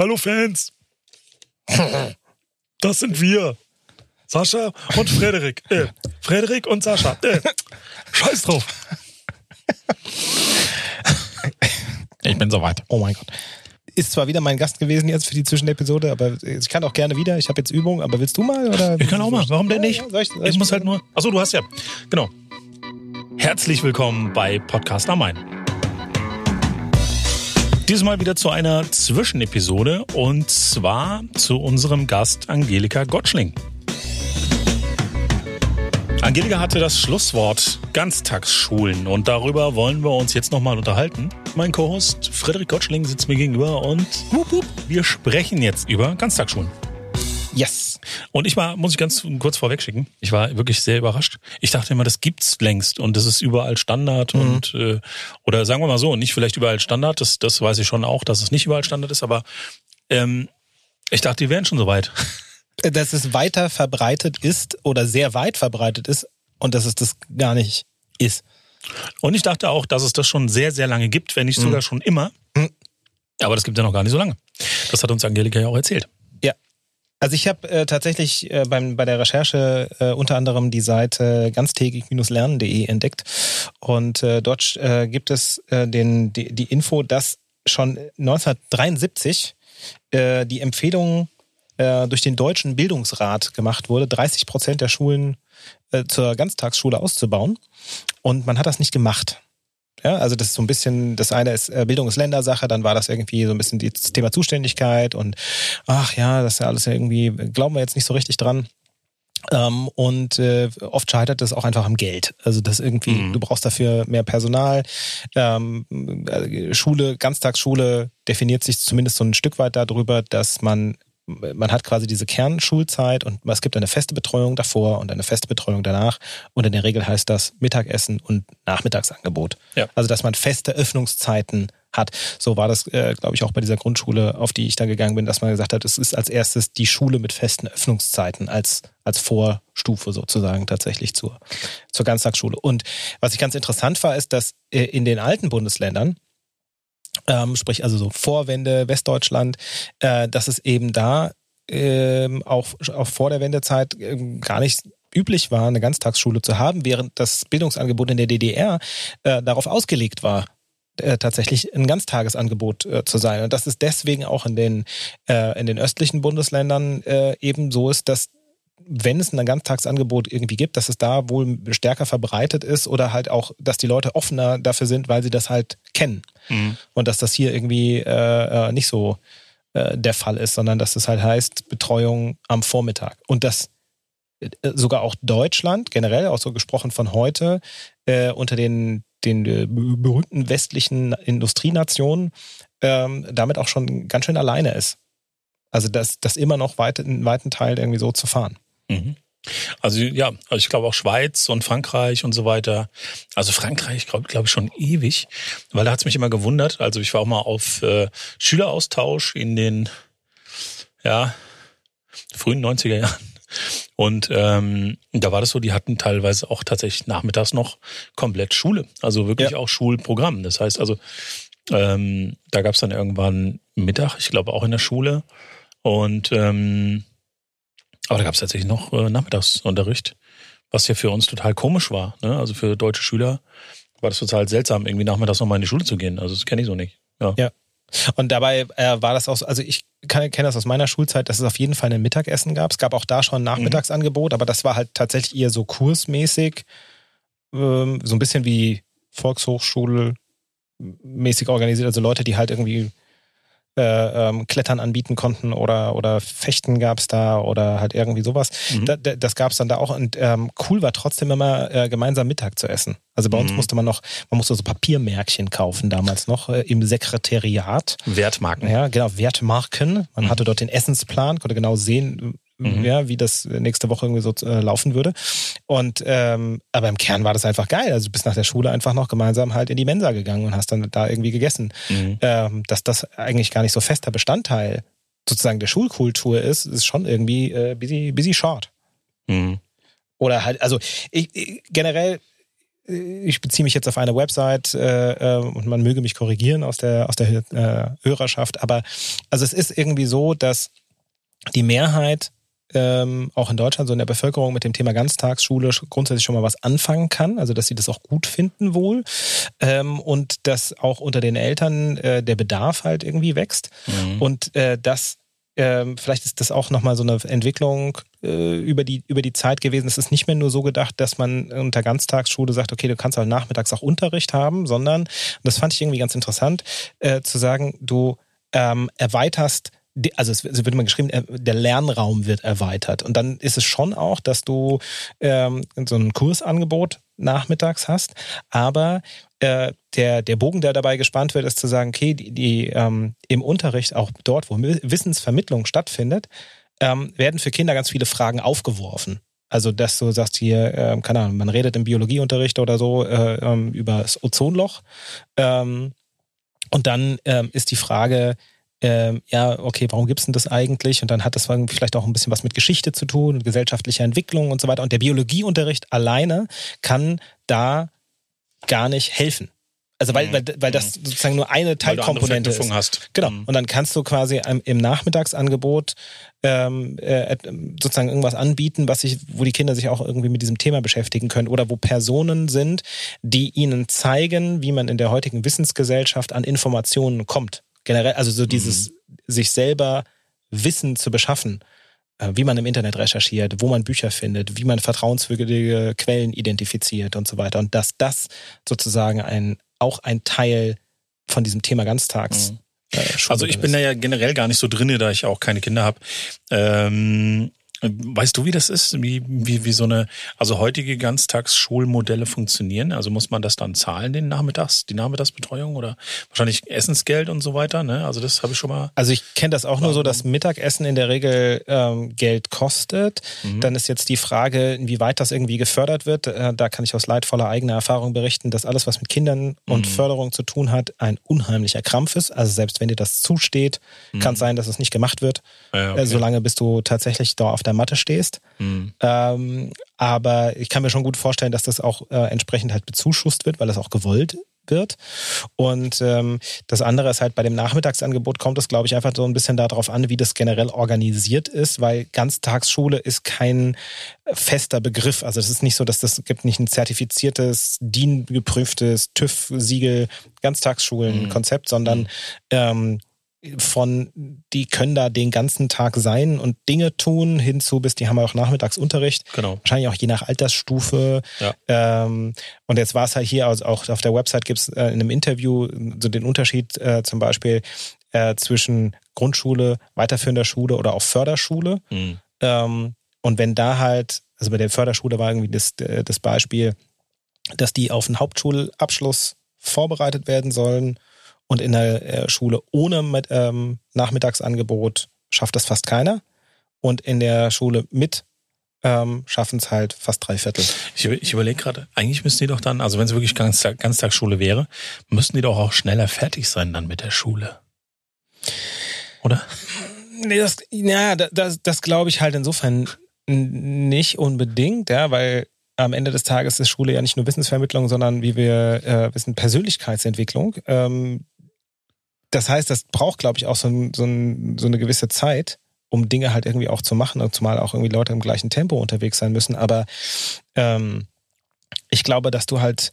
Hallo Fans. Das sind wir. Sascha und Frederik. Äh, Frederik und Sascha. Äh, scheiß drauf. Ich bin soweit. Oh mein Gott. Ist zwar wieder mein Gast gewesen jetzt für die Zwischenepisode, aber ich kann auch gerne wieder. Ich habe jetzt Übung, aber willst du mal? Oder? Ich kann auch mal. Warum denn nicht? Soll ich, soll Ich muss halt nur. Achso, du hast ja. Genau. Herzlich willkommen bei Podcast am Main. Diesmal wieder zu einer Zwischenepisode und zwar zu unserem Gast Angelika Gottschling. Angelika hatte das Schlusswort Ganztagsschulen und darüber wollen wir uns jetzt nochmal unterhalten. Mein Co-Host Frederik Gottschling sitzt mir gegenüber und wir sprechen jetzt über Ganztagsschulen. Yes. Und ich war, muss ich ganz kurz vorweg schicken, ich war wirklich sehr überrascht. Ich dachte immer, das gibt's längst und das ist überall Standard Mhm. und äh, oder sagen wir mal so, nicht vielleicht überall Standard, das, das weiß ich schon auch, dass es nicht überall Standard ist, aber ähm, ich dachte, die wären schon soweit. Dass es weiter verbreitet ist oder sehr weit verbreitet ist und dass es das gar nicht ist. Und ich dachte auch, dass es das schon sehr, sehr lange gibt, wenn nicht sogar schon immer. Mhm. Aber das gibt ja noch gar nicht so lange. Das hat uns Angelika ja auch erzählt. Also ich habe äh, tatsächlich äh, beim, bei der Recherche äh, unter anderem die Seite ganztägig-lernen.de entdeckt und äh, dort äh, gibt es äh, den, die, die Info, dass schon 1973 äh, die Empfehlung äh, durch den Deutschen Bildungsrat gemacht wurde, 30 Prozent der Schulen äh, zur Ganztagsschule auszubauen und man hat das nicht gemacht. Ja, also das ist so ein bisschen, das eine ist äh, Bildung ist Ländersache, dann war das irgendwie so ein bisschen das Thema Zuständigkeit und ach ja, das ist ja alles irgendwie, glauben wir jetzt nicht so richtig dran. Ähm, und äh, oft scheitert es auch einfach am Geld. Also das irgendwie, Mhm. du brauchst dafür mehr Personal. Ähm, äh, Schule, Ganztagsschule definiert sich zumindest so ein Stück weit darüber, dass man man hat quasi diese Kernschulzeit und es gibt eine feste Betreuung davor und eine feste Betreuung danach. Und in der Regel heißt das Mittagessen und Nachmittagsangebot. Ja. Also dass man feste Öffnungszeiten hat. So war das, äh, glaube ich, auch bei dieser Grundschule, auf die ich da gegangen bin, dass man gesagt hat, es ist als erstes die Schule mit festen Öffnungszeiten als, als Vorstufe sozusagen tatsächlich zur, zur Ganztagsschule. Und was ich ganz interessant war, ist, dass äh, in den alten Bundesländern, ähm, sprich also so Vorwende, Westdeutschland, äh, dass es eben da ähm, auch, auch vor der Wendezeit ähm, gar nicht üblich war, eine Ganztagsschule zu haben, während das Bildungsangebot in der DDR äh, darauf ausgelegt war, äh, tatsächlich ein Ganztagesangebot äh, zu sein. Und dass es deswegen auch in den, äh, in den östlichen Bundesländern äh, eben so ist, dass wenn es ein Ganztagsangebot irgendwie gibt, dass es da wohl stärker verbreitet ist oder halt auch, dass die Leute offener dafür sind, weil sie das halt kennen. Und dass das hier irgendwie äh, äh, nicht so äh, der Fall ist, sondern dass es halt heißt Betreuung am Vormittag. Und dass äh, sogar auch Deutschland, generell auch so gesprochen von heute, äh, unter den, den äh, berühmten westlichen Industrienationen ähm, damit auch schon ganz schön alleine ist. Also das, das immer noch weit, in weiten Teil irgendwie so zu fahren. Mhm. Also ja, also ich glaube auch Schweiz und Frankreich und so weiter. Also Frankreich glaube glaub ich schon ewig, weil da hat's mich immer gewundert. Also ich war auch mal auf äh, Schüleraustausch in den ja frühen 90er Jahren. Und ähm, da war das so, die hatten teilweise auch tatsächlich nachmittags noch komplett Schule. Also wirklich Ja. auch Schulprogramm. Das heißt also, ähm, da gab's dann irgendwann Mittag, ich glaube auch in der Schule. Und ähm, aber da gab es tatsächlich noch äh, Nachmittagsunterricht, was ja für uns total komisch war. Ne? Also für deutsche Schüler war das total seltsam, irgendwie nachmittags nochmal in die Schule zu gehen. Also das kenne ich so nicht. Ja. Ja. Und dabei äh, war das auch so, also ich kenne das aus meiner Schulzeit, dass es auf jeden Fall ein Mittagessen gab. Es gab auch da schon ein Nachmittagsangebot, aber das war halt tatsächlich eher so kursmäßig, ähm, so ein bisschen wie Volkshochschule mäßig organisiert. Also Leute, die halt irgendwie äh, ähm, Klettern anbieten konnten oder, oder Fechten gab's da oder halt irgendwie sowas. Mhm. Da, da, das gab's dann da auch und ähm, cool war trotzdem immer äh, gemeinsam Mittag zu essen. Also bei uns Mhm. musste man noch, man musste so Papiermärkchen kaufen damals noch äh, im Sekretariat. Wertmarken. Ja, genau, Wertmarken. Man Mhm. hatte dort den Essensplan, konnte genau sehen, Mhm. ja, wie das nächste Woche irgendwie so äh, laufen würde. Und ähm, aber im Kern war das einfach geil. Also du bist nach der Schule einfach noch gemeinsam halt in die Mensa gegangen und hast dann da irgendwie gegessen. Mhm. Ähm, dass das eigentlich gar nicht so fester Bestandteil sozusagen der Schulkultur ist, ist schon irgendwie äh, busy, busy short. Mhm. Oder halt, also ich, ich, generell ich beziehe mich jetzt auf eine Website äh, äh, und man möge mich korrigieren aus der aus der äh, Hörerschaft, aber also es ist irgendwie so, dass die Mehrheit ähm, auch in Deutschland so in der Bevölkerung mit dem Thema Ganztagsschule grundsätzlich schon mal was anfangen kann, also dass sie das auch gut finden wohl ähm, und dass auch unter den Eltern äh, der Bedarf halt irgendwie wächst mhm. und äh, dass ähm, vielleicht ist das auch nochmal so eine Entwicklung äh, über, die, über die Zeit gewesen. Es ist nicht mehr nur so gedacht, dass man unter Ganztagsschule sagt, okay, du kannst halt nachmittags auch Unterricht haben, sondern, und das fand ich irgendwie ganz interessant, äh, zu sagen, du ähm, erweiterst also es wird immer geschrieben, äh, der Lernraum wird erweitert. Und dann ist es schon auch, dass du ähm, so ein Kursangebot nachmittags hast, aber äh, der, der Bogen, der dabei gespannt wird, ist zu sagen, okay, die, die ähm, im Unterricht, auch dort, wo Wissensvermittlung stattfindet, ähm, werden für Kinder ganz viele Fragen aufgeworfen. Also, dass du sagst hier, äh, keine Ahnung, man redet im Biologieunterricht oder so äh, ähm, über das Ozonloch. Ähm, und dann ähm, ist die Frage, ähm, ja, okay, warum gibt's denn das eigentlich? Und dann hat das vielleicht auch ein bisschen was mit Geschichte zu tun und gesellschaftlicher Entwicklung und so weiter. Und der Biologieunterricht alleine kann da gar nicht helfen. Also weil, mhm. weil, weil das mhm. sozusagen nur eine Teilkomponente ist. Hast. Genau. Mhm. Und dann kannst du quasi im Nachmittagsangebot ähm, äh, sozusagen irgendwas anbieten, was sich, wo die Kinder sich auch irgendwie mit diesem Thema beschäftigen können oder wo Personen sind, die ihnen zeigen, wie man in der heutigen Wissensgesellschaft an Informationen kommt generell, also so dieses mhm. sich selber Wissen zu beschaffen, äh, wie man im Internet recherchiert, wo man Bücher findet, wie man vertrauenswürdige Quellen identifiziert und so weiter. Und dass das sozusagen ein, auch ein Teil von diesem Thema Ganztags. Mhm. Äh, also ich bin da ja generell gar nicht so drinne, da ich auch keine Kinder habe. Ähm, Weißt du, wie das ist? Wie, wie, wie so eine, also heutige Ganztagsschulmodelle funktionieren? Also muss man das dann zahlen, den Nachmittags, die Nachmittagsbetreuung oder wahrscheinlich Essensgeld und so weiter? Ne? Also das habe ich schon mal. Also ich kenne das auch nur so, dass Mittagessen in der Regel ähm, Geld kostet. Mhm. Dann ist jetzt die Frage, inwieweit das irgendwie gefördert wird. Äh, da kann ich aus leidvoller eigener Erfahrung berichten, dass alles, was mit Kindern und mhm. Förderung zu tun hat, ein unheimlicher Krampf ist. Also selbst wenn dir das zusteht, mhm. kann es sein, dass es nicht gemacht wird. Ja, okay. äh, solange bist du tatsächlich da auf der der Matte stehst. Mhm. Ähm, aber ich kann mir schon gut vorstellen, dass das auch äh, entsprechend halt bezuschusst wird, weil das auch gewollt wird. Und ähm, das andere ist halt bei dem Nachmittagsangebot kommt es, glaube ich, einfach so ein bisschen darauf an, wie das generell organisiert ist, weil Ganztagsschule ist kein fester Begriff. Also es ist nicht so, dass das gibt nicht ein zertifiziertes, DIN geprüftes TÜV-Siegel Ganztagsschulen-Konzept, mhm. sondern ähm, von, die können da den ganzen Tag sein und Dinge tun, hinzu bis die haben auch Nachmittagsunterricht. Genau. Wahrscheinlich auch je nach Altersstufe. Ja. Ähm, und jetzt war es halt hier, also auch auf der Website gibt es äh, in einem Interview so den Unterschied äh, zum Beispiel äh, zwischen Grundschule, weiterführender Schule oder auch Förderschule. Mhm. Ähm, und wenn da halt, also bei der Förderschule war irgendwie das, äh, das Beispiel, dass die auf einen Hauptschulabschluss vorbereitet werden sollen und in der äh, Schule ohne mit, ähm, Nachmittagsangebot schafft das fast keiner. Und in der Schule mit ähm, schaffen es halt fast drei Viertel. Ich, ich überlege gerade, eigentlich müssten die doch dann, also wenn es wirklich Ganztag, Ganztagsschule wäre, müssten die doch auch schneller fertig sein dann mit der Schule. Oder? Nee, das, ja, das, das glaube ich halt insofern nicht unbedingt, ja, weil am Ende des Tages ist Schule ja nicht nur Wissensvermittlung, sondern wie wir äh, wissen, Persönlichkeitsentwicklung. Ähm, das heißt, das braucht, glaube ich, auch so, ein, so, ein, so eine gewisse Zeit, um Dinge halt irgendwie auch zu machen und zumal auch irgendwie Leute im gleichen Tempo unterwegs sein müssen. Aber ähm, ich glaube, dass du halt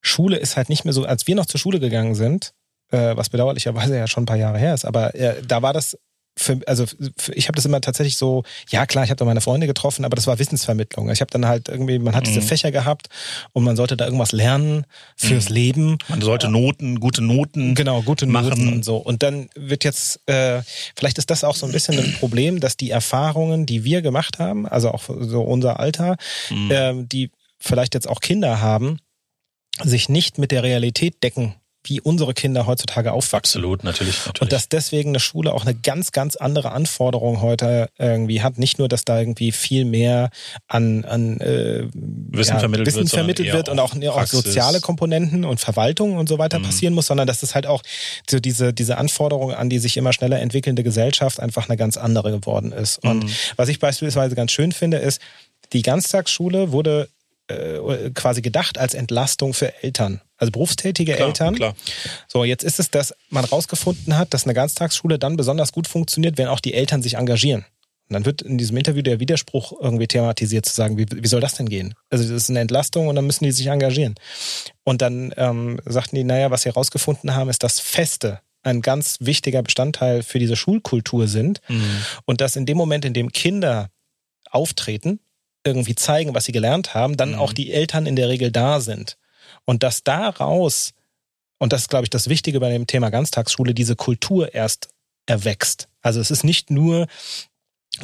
Schule ist halt nicht mehr so, als wir noch zur Schule gegangen sind, äh, was bedauerlicherweise ja schon ein paar Jahre her ist, aber äh, da war das für, also für, ich habe das immer tatsächlich so, ja klar, ich habe da meine Freunde getroffen, aber das war Wissensvermittlung. Ich habe dann halt irgendwie, man hat mhm. diese Fächer gehabt und man sollte da irgendwas lernen fürs mhm. Leben. Man sollte Noten, gute Noten genau, gute machen. Noten und so. Und dann wird jetzt, äh, vielleicht ist das auch so ein bisschen ein Problem, dass die Erfahrungen, die wir gemacht haben, also auch so unser Alter, mhm. äh, die vielleicht jetzt auch Kinder haben, sich nicht mit der Realität decken wie unsere Kinder heutzutage aufwachsen. Absolut, natürlich, natürlich. Und dass deswegen eine Schule auch eine ganz, ganz andere Anforderung heute irgendwie hat. Nicht nur, dass da irgendwie viel mehr an, an äh, Wissen ja, vermittelt Wissen wird, vermittelt wird und auch, auch soziale Komponenten und Verwaltung und so weiter mhm. passieren muss, sondern dass es halt auch so diese, diese Anforderung an die sich immer schneller entwickelnde Gesellschaft einfach eine ganz andere geworden ist. Und mhm. was ich beispielsweise ganz schön finde, ist, die Ganztagsschule wurde äh, quasi gedacht als Entlastung für Eltern, also berufstätige Klar, Eltern. klar. So, jetzt ist es, dass man rausgefunden hat, dass eine Ganztagsschule dann besonders gut funktioniert, wenn auch die Eltern sich engagieren. Und dann wird in diesem Interview der Widerspruch irgendwie thematisiert, zu sagen, wie, wie soll das denn gehen? Also das ist eine Entlastung und dann müssen die sich engagieren. Und dann ähm, sagten die, naja, was sie herausgefunden haben, ist, dass Feste ein ganz wichtiger Bestandteil für diese Schulkultur sind Mhm. und dass in dem Moment, in dem Kinder auftreten, irgendwie zeigen, was sie gelernt haben, dann Mhm. auch die Eltern in der Regel da sind. Und dass daraus, und das ist, glaube ich, das Wichtige bei dem Thema Ganztagsschule, diese Kultur erst erwächst. Also es ist nicht nur,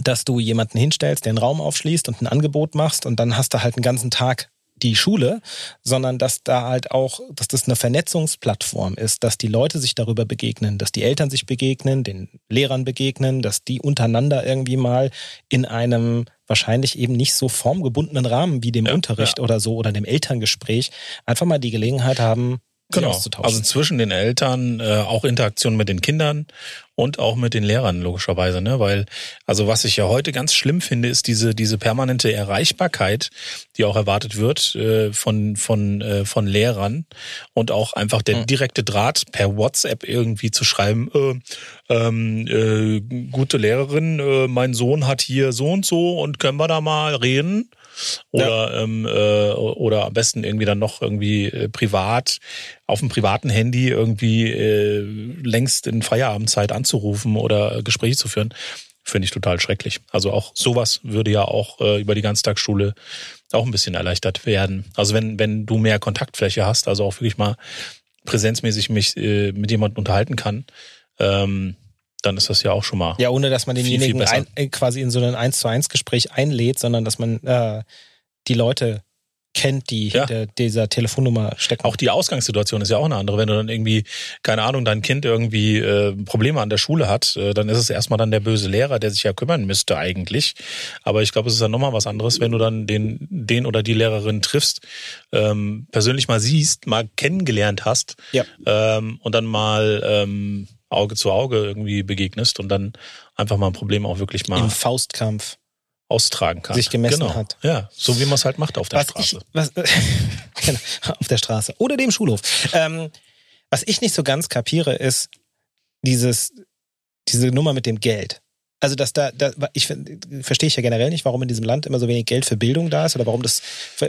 dass du jemanden hinstellst, der einen Raum aufschließt und ein Angebot machst und dann hast du halt einen ganzen Tag die Schule, sondern dass da halt auch, dass das eine Vernetzungsplattform ist, dass die Leute sich darüber begegnen, dass die Eltern sich begegnen, den Lehrern begegnen, dass die untereinander irgendwie mal in einem wahrscheinlich eben nicht so formgebundenen Rahmen wie dem Ja, Unterricht oder so oder dem Elterngespräch einfach mal die Gelegenheit haben, Genau. auszutauschen. Also zwischen den Eltern, äh, auch Interaktion mit den Kindern und auch mit den Lehrern logischerweise, ne? Weil, also was ich ja heute ganz schlimm finde, ist diese diese permanente Erreichbarkeit, die auch erwartet wird äh, von von äh, von Lehrern und auch einfach der Mhm. direkte Draht per WhatsApp irgendwie zu schreiben. Äh, ähm, äh, gute Lehrerin, äh, mein Sohn hat hier so und so und können wir da mal reden? Oder ähm, äh, oder am besten irgendwie dann noch irgendwie äh, privat auf dem privaten Handy irgendwie äh, längst in Feierabendzeit anzurufen oder Gespräche zu führen, finde ich total schrecklich. Also auch sowas würde ja auch äh, über die Ganztagsschule auch ein bisschen erleichtert werden. Also wenn wenn du mehr Kontaktfläche hast, also auch wirklich mal präsenzmäßig mich äh, mit jemandem unterhalten kann, ähm, dann ist das ja auch schon mal. Ja, ohne dass man Viel, viel denjenigen besser. ein, äh, quasi in so ein 1 zu 1 Gespräch einlädt, sondern dass man äh, die Leute kennt, die Ja. hinter dieser Telefonnummer stecken. Auch die Ausgangssituation ist ja auch eine andere. Wenn du dann irgendwie, keine Ahnung, dein Kind irgendwie äh, Probleme an der Schule hat, äh, dann ist es erstmal dann der böse Lehrer, der sich ja kümmern müsste eigentlich. Aber ich glaube, es ist dann nochmal was anderes, wenn du dann den, den oder die Lehrerin triffst, ähm, persönlich mal siehst, mal kennengelernt hast Ja. ähm, und dann mal ähm, Auge zu Auge irgendwie begegnest und dann einfach mal ein Problem auch wirklich mal im Faustkampf. austragen kannst. sich gemessen genau. hat. Ja, so wie man es halt macht auf der was Straße. Ich, was, genau, auf der Straße oder dem Schulhof. Ähm, was ich nicht so ganz kapiere, ist dieses, diese Nummer mit dem Geld. Also, dass da, da ich verstehe ich ja generell nicht, warum in diesem Land immer so wenig Geld für Bildung da ist oder warum das,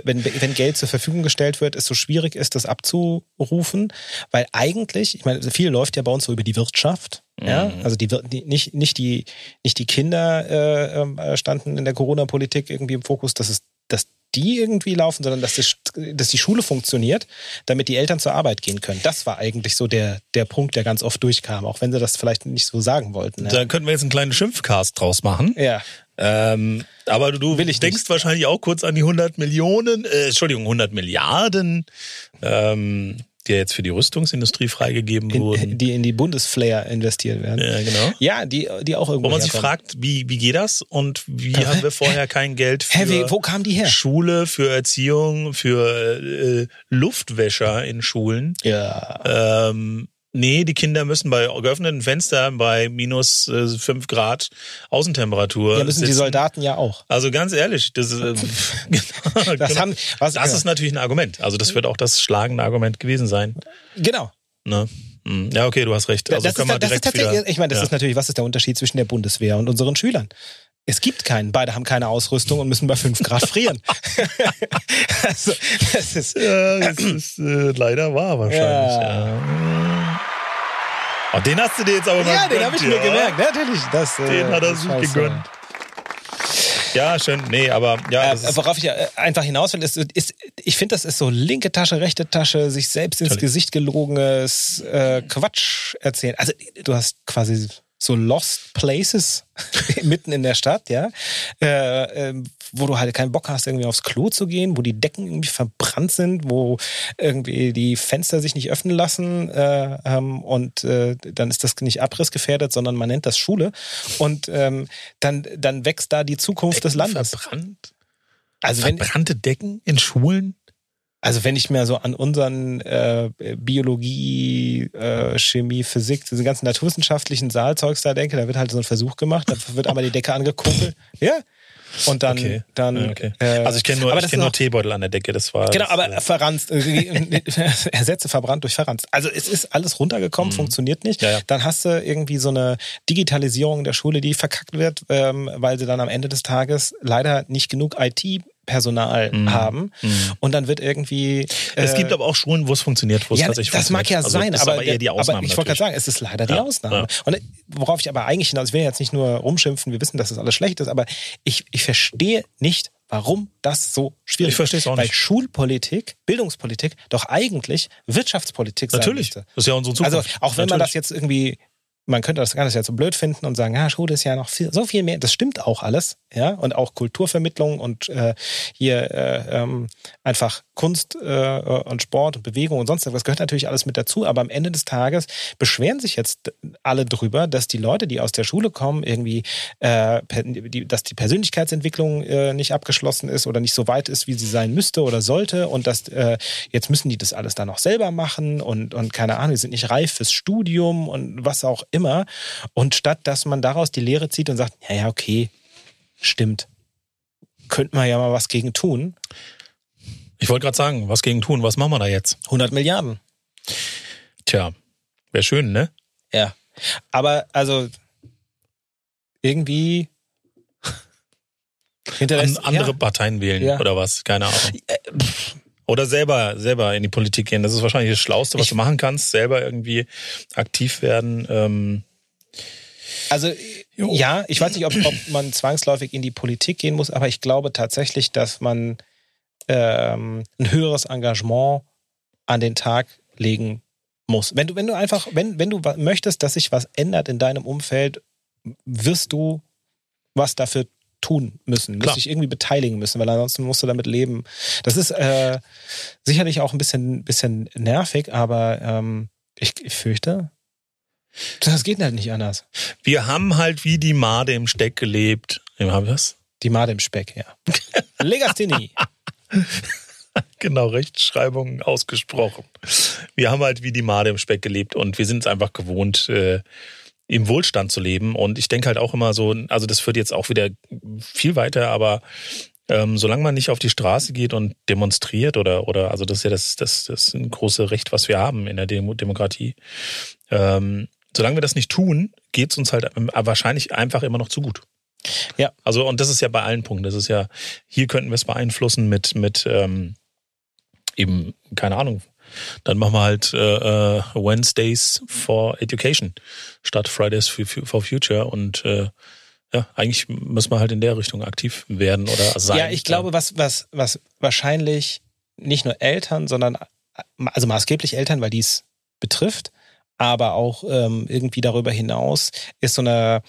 wenn, wenn Geld zur Verfügung gestellt wird, es so schwierig ist, das abzurufen. Weil eigentlich, ich meine, viel läuft ja bei uns so über die Wirtschaft. Ja, Mhm. also die, die nicht nicht die nicht die Kinder äh, ähm, standen in der Corona-Politik irgendwie im Fokus, dass es dass die irgendwie laufen, sondern dass, das, dass die Schule funktioniert, damit die Eltern zur Arbeit gehen können. Das war eigentlich so der der Punkt, der ganz oft durchkam, auch wenn sie das vielleicht nicht so sagen wollten. Ja, Da könnten wir jetzt einen kleinen Schimpfcast draus machen. ja. Ähm, aber du Will ich denkst nicht. wahrscheinlich auch kurz an die 100 Millionen, äh, Entschuldigung, 100 Milliarden, ähm, die ja jetzt für die Rüstungsindustrie freigegeben in, wurden. die in die Bundesflair investiert werden. ja, genau. Ja, die die auch irgendwo Wo man sich herkommen. fragt, wie, wie geht das und wie haben wir vorher kein Geld für wie, wo kamen die her? Schule, für Erziehung, für äh, Luftwäscher in Schulen? Ja. Ähm, nee, die Kinder müssen bei geöffneten Fenstern bei minus äh, 5 Grad Außentemperatur Ja, müssen die sitzen. Soldaten ja auch. Also ganz ehrlich, das, ist, äh, genau, Das haben was das ist natürlich ein Argument. Also das wird auch das schlagende Argument gewesen sein. genau. Ne? Hm. Ja, okay, du hast recht. Also das, können ist, wir das ist direkt wieder, ich meine, das ja. ist natürlich, was ist der Unterschied zwischen der Bundeswehr und unseren Schülern? Es gibt keinen. Beide haben keine Ausrüstung und müssen bei 5 Grad frieren. also, das ist, Ja, das ist äh, leider wahr wahrscheinlich. Ja. Oh, den hast du dir jetzt aber mal ja, den gegönnt, habe ich mir ja. gemerkt. Natürlich. Das, äh, Den hat er sich gegönnt. Ja, schön. Nee, aber ja, Äh, worauf ich ja, äh, einfach hinaus will, ist, ist ich finde, das ist so linke Tasche, rechte Tasche, sich selbst ins. Gesicht gelogenes äh, Quatsch erzählen. Also du hast quasi so Lost Places mitten in der Stadt, ja, äh, äh, wo du halt keinen Bock hast, irgendwie aufs Klo zu gehen, wo die Decken irgendwie verbrannt sind, wo irgendwie die Fenster sich nicht öffnen lassen äh, ähm, und äh, dann ist das nicht abrissgefährdet, sondern man nennt das Schule und ähm, dann, dann wächst da die Zukunft des Landes. verbrannt. Also wenn, Verbrannte Decken in Schulen? Also wenn ich mir so an unseren äh, Biologie, äh, Chemie, Physik, diese ganzen naturwissenschaftlichen Saalzeugs da denke, da wird halt so ein Versuch gemacht, da wird einmal die Decke angekuppelt. Ja, Und dann, Okay. dann. Okay. äh, also ich kenne nur, aber ich kenn nur Teebeutel an der Decke. Das war. Genau, das, aber äh, verranzt, äh, ersetze verbrannt durch verranzt. Also es ist alles runtergekommen, funktioniert nicht. Mhm. Ja, ja. Dann hast du irgendwie so eine Digitalisierung der Schule, die verkackt wird, ähm, weil sie dann am Ende des Tages leider nicht genug IT-Personal haben. Und dann wird irgendwie. Mhm. es äh, gibt aber auch Schulen, wo es funktioniert, wo es ja, tatsächlich das mag ja funktioniert. sein, also, aber, ist aber eher die aber Ausnahme. ich wollte gerade natürlich. sagen, es ist leider die Ja, Ausnahme. ja. Und worauf ich aber eigentlich hinaus, ich will jetzt nicht nur rumschimpfen, wir wissen, dass das alles schlecht ist, aber ich, ich verstehe nicht, warum das so schwierig Ich verstehe es auch Weil nicht. Schulpolitik, Bildungspolitik doch eigentlich Wirtschaftspolitik sein Natürlich. müsste. Das ist ja unsere Zukunft. Also auch wenn man das Natürlich. jetzt irgendwie, man könnte das nicht jetzt so blöd finden und sagen, ja, Schule ist ja noch viel, so viel mehr. Das stimmt auch alles, ja, und auch Kulturvermittlung und äh, hier äh, ähm, einfach Kunst äh, und Sport und Bewegung und sonst was gehört natürlich alles mit dazu. Aber am Ende des Tages beschweren sich jetzt alle drüber, dass die Leute, die aus der Schule kommen, irgendwie, äh, die, dass die Persönlichkeitsentwicklung äh, nicht abgeschlossen ist oder nicht so weit ist, wie sie sein müsste oder sollte und dass äh, jetzt müssen die das alles dann noch selber machen und, und keine Ahnung, die sind nicht reif fürs Studium und was auch immer. Und statt dass man daraus die Lehre zieht und sagt, ja, ja, okay, stimmt, könnte man ja mal was gegen tun. Ich wollte gerade sagen, was gegen tun, was machen wir da jetzt? 100 Milliarden. Tja, wäre schön, ne? Ja. Aber also irgendwie An, andere ja, Parteien wählen Ja. oder was? Keine Ahnung. Oder selber, selber in die Politik gehen. Das ist wahrscheinlich das Schlauste, was Ich- du machen kannst. Selber irgendwie aktiv werden. Ähm, Also ja, ich weiß nicht, ob, ob man zwangsläufig in die Politik gehen muss, aber ich glaube tatsächlich, dass man ähm, ein höheres Engagement an den Tag legen muss. Wenn du, wenn du einfach, wenn, wenn du möchtest, dass sich was ändert in deinem Umfeld, wirst du was dafür tun müssen, Klar. musst dich irgendwie beteiligen müssen, weil ansonsten musst du damit leben. Das ist äh, sicherlich auch ein bisschen, bisschen nervig, aber ähm, ich, ich fürchte, das geht halt nicht anders. wir haben halt wie die Made im Steck gelebt. Wem haben wir das? Die Made im Speck, ja. Legasthenie. Genau, Rechtschreibung ausgesprochen. Wir haben halt wie die Made im Speck gelebt und wir sind es einfach gewohnt, äh, im Wohlstand zu leben. Und ich denke halt auch immer so, also das führt jetzt auch wieder viel weiter, aber ähm, solange man nicht auf die Straße geht und demonstriert oder, oder also das ist ja das, das, das großes Recht, was wir haben in der Demo Demokratie. Ähm, solange wir das nicht tun, geht es uns halt wahrscheinlich einfach immer noch zu gut. Ja. Also, und das ist ja bei allen Punkten. Das ist ja, hier könnten wir es beeinflussen mit, mit ähm, eben, keine Ahnung. Dann machen wir halt äh, äh, Wednesdays for Education statt Fridays for Future und äh, ja, eigentlich müssen wir halt in der Richtung aktiv werden oder sein. Ja, ich glaube, was, was, was wahrscheinlich nicht nur Eltern, sondern also maßgeblich Eltern, weil die es betrifft, aber auch ähm, irgendwie darüber hinaus ist so eine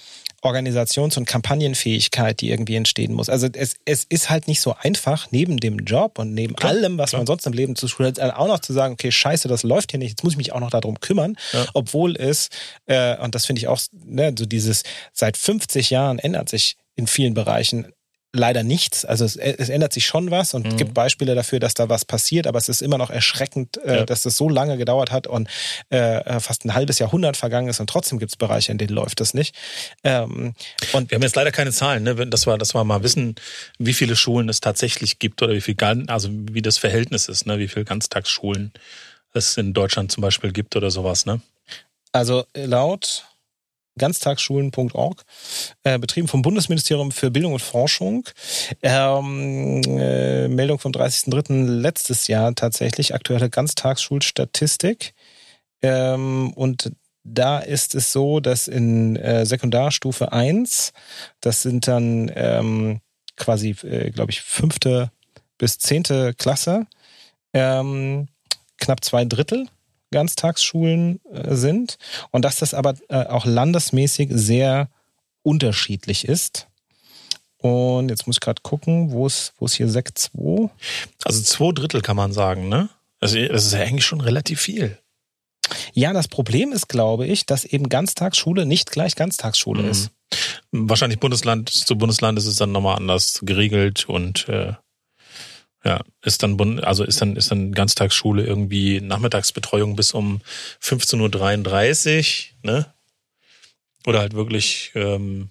Organisations- und Kampagnenfähigkeit, die irgendwie entstehen muss. Also es, es ist halt nicht so einfach, neben dem Job und neben Klar, allem, was klar. man sonst im Leben zu tun hat, auch noch zu sagen, okay, scheiße, das läuft hier nicht, jetzt muss ich mich auch noch darum kümmern, Ja. obwohl es, äh, und das finde ich auch, ne, so dieses, seit 50 Jahren ändert sich in vielen Bereichen leider nichts. Also es, es ändert sich schon was und Mhm. gibt Beispiele dafür, dass da was passiert, aber es ist immer noch erschreckend, äh, Ja. dass das so lange gedauert hat und äh, fast ein halbes Jahrhundert vergangen ist und trotzdem gibt es Bereiche, in denen läuft das nicht. Ähm, und Wir haben jetzt leider keine Zahlen, ne? Wenn- dass wir, dass wir mal wissen, wie viele Schulen es tatsächlich gibt oder wie viel, also wie das Verhältnis ist, ne? Wie viele Ganztagsschulen es in Deutschland zum Beispiel gibt oder sowas, ne? Also äh, laut ganztagsschulen.org, äh, betrieben vom Bundesministerium für Bildung und Forschung, ähm, äh, Meldung vom 30.03. letztes Jahr tatsächlich, aktuelle Ganztagsschulstatistik. Ähm, und da ist es so, dass in äh, Sekundarstufe 1, das sind dann ähm, quasi, äh, glaube ich, fünfte bis zehnte Klasse, ähm, knapp zwei Drittel Ganztagsschulen äh, sind und dass das aber äh, auch landesmäßig sehr unterschiedlich ist. Und jetzt muss ich gerade gucken, wo ist, wo ist hier Sekt 2? Also zwei Drittel kann man sagen, ne? Also das ist ja eigentlich schon relativ viel. Ja, das Problem ist, glaube ich, dass eben Ganztagsschule nicht gleich Ganztagsschule Mhm. ist. Wahrscheinlich Bundesland zu Bundesland ist es dann nochmal anders geregelt und äh, ja, ist dann also ist dann ist dann Ganztagsschule irgendwie Nachmittagsbetreuung bis um 15.33 Uhr, ne? Oder halt wirklich ähm,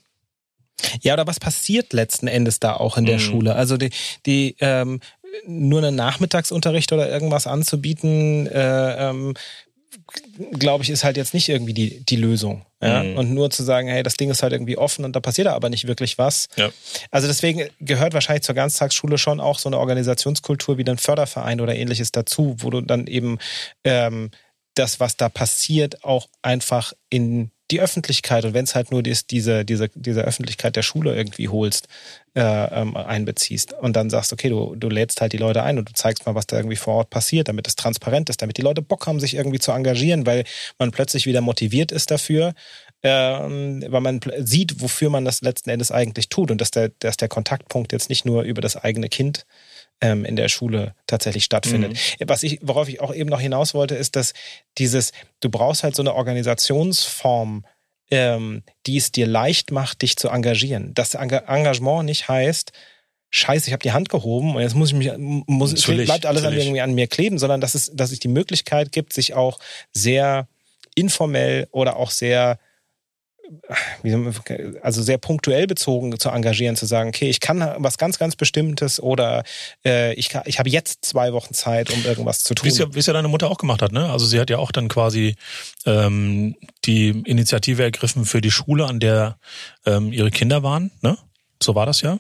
Ja, oder was passiert letzten Endes da auch in der Mhm. Schule? Also die, die ähm, nur einen Nachmittagsunterricht oder irgendwas anzubieten, äh, ähm, glaube ich, ist halt jetzt nicht irgendwie die, die Lösung. Ja? Mhm. Und nur zu sagen, hey, das Ding ist halt irgendwie offen und da passiert da aber nicht wirklich was. Ja. Also deswegen gehört wahrscheinlich zur Ganztagsschule schon auch so eine Organisationskultur wie ein Förderverein oder ähnliches dazu, wo du dann eben ähm, das, was da passiert, auch einfach in die Öffentlichkeit und wenn es halt nur ist, diese, diese, diese Öffentlichkeit der Schule irgendwie holst, äh, ähm, einbeziehst und dann sagst, okay, du, du lädst halt die Leute ein und du zeigst mal, was da irgendwie vor Ort passiert, damit es transparent ist, damit die Leute Bock haben, sich irgendwie zu engagieren, weil man plötzlich wieder motiviert ist dafür, ähm, weil man sieht, wofür man das letzten Endes eigentlich tut und dass der, dass der Kontaktpunkt jetzt nicht nur über das eigene Kind ähm, in der Schule tatsächlich stattfindet. Was ich, worauf ich auch eben noch hinaus wollte, ist, dass dieses, du brauchst halt so eine Organisationsform, ähm, die es dir leicht macht, dich zu engagieren. Das Enga- Engagement nicht heißt, Scheiße, ich habe die Hand gehoben und jetzt muss ich mich, muss, Natürlich, bleibt alles an, irgendwie an mir kleben, sondern dass es, dass es die Möglichkeit gibt, sich auch sehr informell oder auch sehr also sehr punktuell bezogen zu engagieren, zu sagen, okay, ich kann was ganz, ganz Bestimmtes oder äh, ich, ich habe jetzt zwei Wochen Zeit, um irgendwas zu tun. Wie es, ja, wie es ja deine Mutter auch gemacht hat, ne? Also sie hat ja auch dann quasi ähm, die Initiative ergriffen für die Schule, an der ähm, ihre Kinder waren, ne? So war das ja.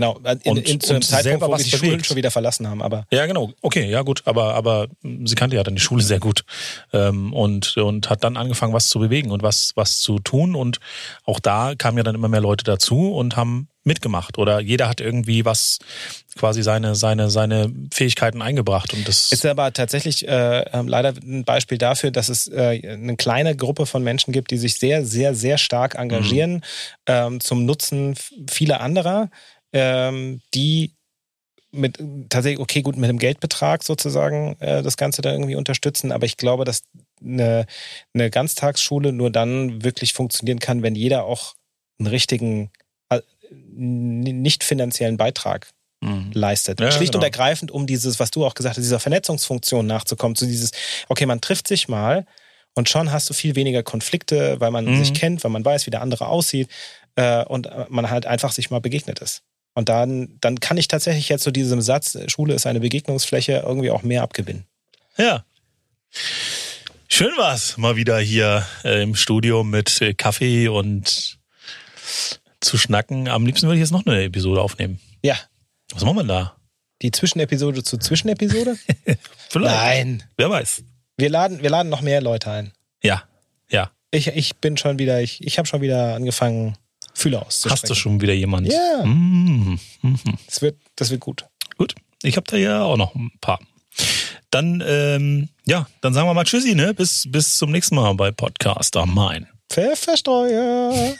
Genau, in, Und- in, zu einem Zeitpunkt, wo wir was die Schulen schon wieder verlassen haben, aber Ja, genau. Okay, ja gut, aber aber sie kannte ja dann die Schule sehr gut ähm, und und hat dann angefangen, was zu bewegen und was was zu tun und auch da kamen ja dann immer mehr Leute dazu und haben mitgemacht oder jeder hat irgendwie was quasi seine seine seine Fähigkeiten eingebracht und das Ist aber tatsächlich äh, ähm, leider ein Beispiel dafür, dass es äh, eine kleine Gruppe von Menschen gibt, die sich sehr, sehr, sehr stark engagieren ähm, zum Nutzen vieler anderer, ähm, die mit tatsächlich, okay, gut, mit einem Geldbetrag sozusagen äh, das Ganze dann irgendwie unterstützen, aber ich glaube, dass eine, eine Ganztagsschule nur dann wirklich funktionieren kann, wenn jeder auch einen richtigen, äh, nicht finanziellen Beitrag Mhm. leistet. Ja, Schlicht und genau. ergreifend, um dieses, was du auch gesagt hast, dieser Vernetzungsfunktion nachzukommen, zu dieses, okay, man trifft sich mal und schon hast du viel weniger Konflikte, weil man Mhm. sich kennt, weil man weiß, wie der andere aussieht äh, und äh, man halt einfach sich mal begegnet ist. Und dann, dann kann ich tatsächlich jetzt zu diesem Satz, äh, Schule ist eine Begegnungsfläche, irgendwie auch mehr abgewinnen. Ja. Schön war's mal wieder hier äh, im Studio mit äh, Kaffee und zu schnacken. Am liebsten würde ich jetzt noch eine Episode aufnehmen. Ja, Was machen wir denn da? die Zwischenepisode zu Zwischenepisode? Vielleicht. Nein. Wer weiß. Wir laden, wir laden noch mehr Leute ein. Ja, ja. Ich, ich bin schon wieder, ich, ich habe schon wieder angefangen, Fühler auszustrecken. Hast du schon wieder jemand? Ja. Mhm. Das wird, das wird gut. Gut. Ich habe da ja auch noch ein paar. Dann, ähm, ja, dann sagen wir mal Tschüssi, ne? Bis, bis zum nächsten Mal bei Podcast am Main. Pfefferstreuer.